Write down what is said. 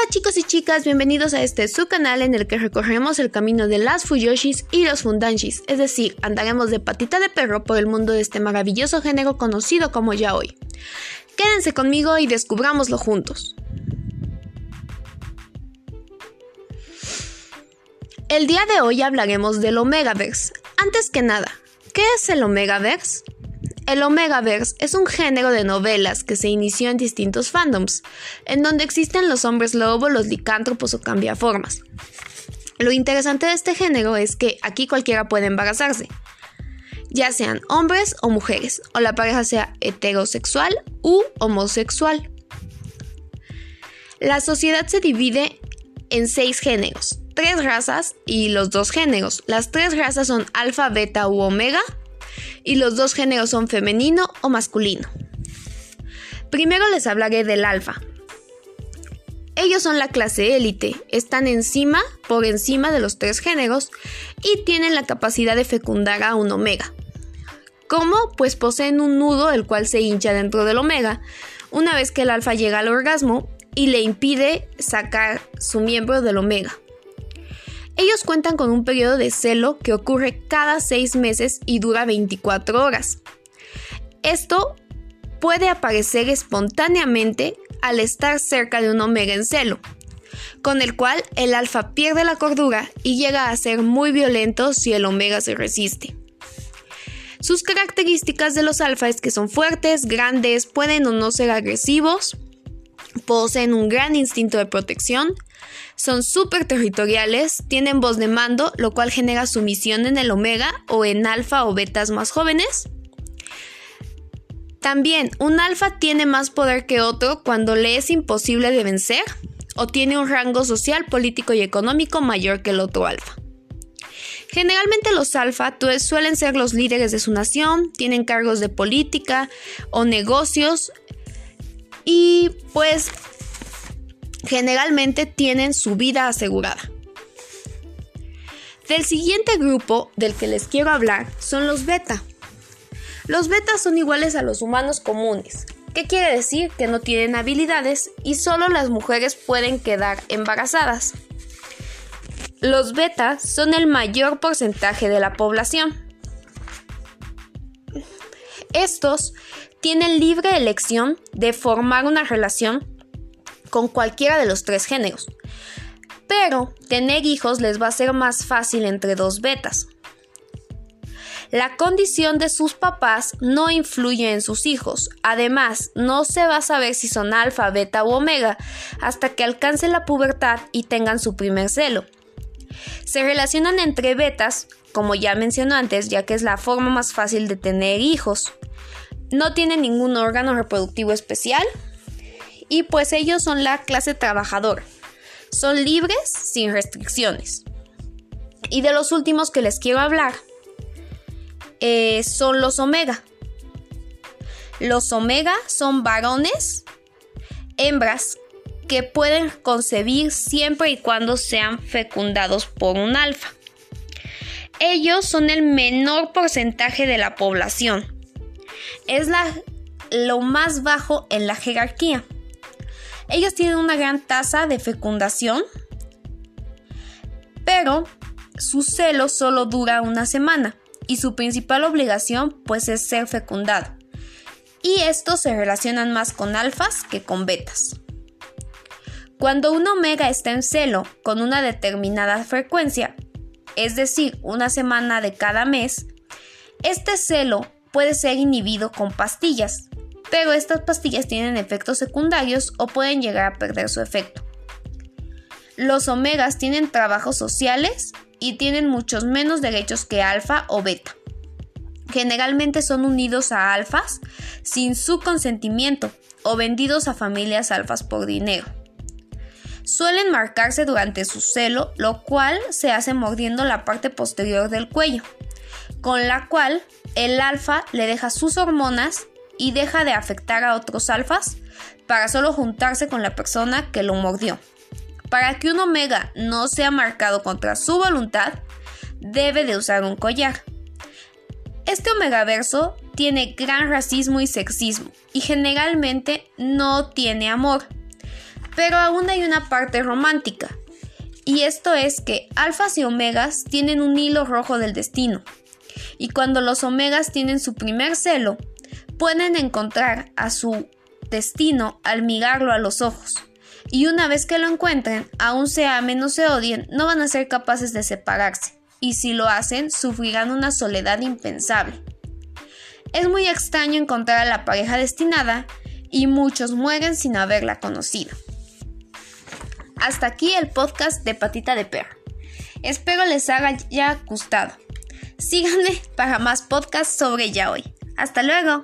Hola chicos y chicas, bienvenidos a este su canal en el que recorremos el camino de las Fuyoshis y los Fundanshis, es decir, andaremos de patita de perro por el mundo de este maravilloso género conocido como yaoi. Quédense conmigo y descubrámoslo juntos. El día de hoy hablaremos del Omegaverse. Antes que nada, ¿qué es el Omegaverse? El Omegaverse es un género de novelas que se inició en distintos fandoms, en donde existen los hombres lobo, los licántropos o cambiaformas. Lo interesante de este género es que aquí cualquiera puede embarazarse, ya sean hombres o mujeres, o la pareja sea heterosexual u homosexual. La sociedad se divide en seis géneros, tres razas y los dos géneros. Las tres razas son alfa, beta u omega, y los dos géneros son femenino o masculino. Primero les hablaré del alfa. Ellos son la clase élite, están encima, por encima de los tres géneros y tienen la capacidad de fecundar a un omega. ¿Cómo? Pues poseen un nudo el cual se hincha dentro del omega. Una vez que el alfa llega al orgasmo y le impide sacar su miembro del omega. Ellos cuentan con un periodo de celo que ocurre cada 6 meses y dura 24 horas. Esto puede aparecer espontáneamente al estar cerca de un omega en celo, con el cual el alfa pierde la cordura y llega a ser muy violento si el omega se resiste. Sus características de los alfa es que son fuertes, grandes, pueden o no ser agresivos, poseen un gran instinto de protección, son súper territoriales, tienen voz de mando, lo cual genera sumisión en el omega o en alfa o betas más jóvenes. También, un alfa tiene más poder que otro cuando le es imposible de vencer o tiene un rango social, político y económico mayor que el otro alfa. Generalmente los alfa suelen ser los líderes de su nación, tienen cargos de política o negocios y pues generalmente tienen su vida asegurada. Del siguiente grupo del que les quiero hablar son los beta. Los betas son iguales a los humanos comunes. ¿Qué quiere decir? Que no tienen habilidades y solo las mujeres pueden quedar embarazadas. Los betas son el mayor porcentaje de la población. Estos tienen libre elección de formar una relación con cualquiera de los tres géneros. Pero tener hijos les va a ser más fácil entre dos betas. La condición de sus papás no influye en sus hijos. Además, no se va a saber si son alfa, beta u omega hasta que alcancen la pubertad y tengan su primer celo. Se relacionan entre betas, como ya mencioné antes, ya que es la forma más fácil de tener hijos. No tienen ningún órgano reproductivo especial, y pues ellos son la clase trabajadora. Son libres sin restricciones. Y de los últimos que les quiero hablar eh, son los omega. Los omega son varones, hembras, que pueden concebir siempre y cuando sean fecundados por un alfa. Ellos son el menor porcentaje de la población. Es la, lo más bajo en la jerarquía. Ellos tienen una gran tasa de fecundación, pero su celo solo dura una semana y su principal obligación pues es ser fecundado. Y estos se relacionan más con alfas que con betas. Cuando un omega está en celo con una determinada frecuencia, es decir, una semana de cada mes, este celo puede ser inhibido con pastillas, pero estas pastillas tienen efectos secundarios o pueden llegar a perder su efecto. Los omegas tienen trabajos sociales y tienen muchos menos derechos que alfa o beta. Generalmente son unidos a alfas sin su consentimiento o vendidos a familias alfas por dinero. Suelen marcarse durante su celo, lo cual se hace mordiendo la parte posterior del cuello, con la cual el alfa le deja sus hormonas y deja de afectar a otros alfas para solo juntarse con la persona que lo mordió. Para que un omega no sea marcado contra su voluntad, debe de usar un collar. Este omegaverso tiene gran racismo y sexismo y generalmente no tiene amor, Pero aún hay una parte romántica. Y esto es que alfas y omegas tienen un hilo rojo del destino. Y cuando los omegas tienen su primer celo, pueden encontrar a su destino al mirarlo a los ojos. Y una vez que lo encuentren, aún se amen o se odien, no van a ser capaces de separarse. Y si lo hacen, sufrirán una soledad impensable. Es muy extraño encontrar a la pareja destinada y muchos mueren sin haberla conocido. Hasta aquí el podcast de Patita de Perro. Espero les haya gustado. Síganme para más podcasts sobre ya hoy. Hasta luego.